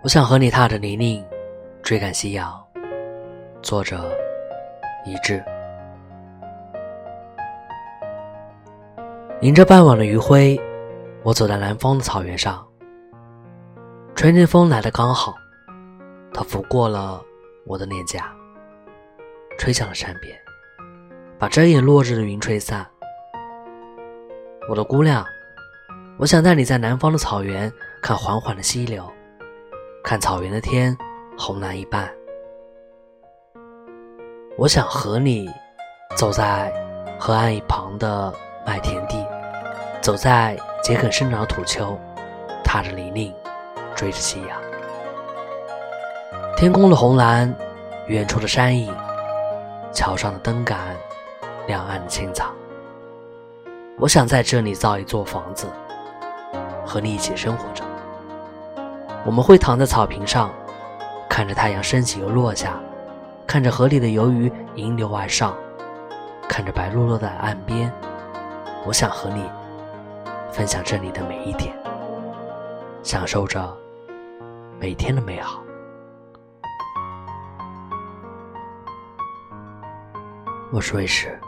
我想和你踏着泥泞，追赶夕阳。作者：一致。迎着傍晚的余晖，我走在南方的草原上。吹天风来的刚好，它拂过了我的脸颊，吹向了山边，把遮掩落日的云吹散。我的姑娘，我想带你在南方的草原看缓缓的溪流。看草原的天，红蓝一半。我想和你走在河岸一旁的麦田地，走在桔梗生长的土丘，踏着泥泞，追着夕阳。天空的红蓝，远处的山影，桥上的灯杆，两岸的青草。我想在这里造一座房子，和你一起生活着。我们会躺在草坪上，看着太阳升起又落下，看着河里的游鱼迎流而上，看着白落落的岸边。我想和你分享这里的每一天，享受着每天的美好。我是卫士。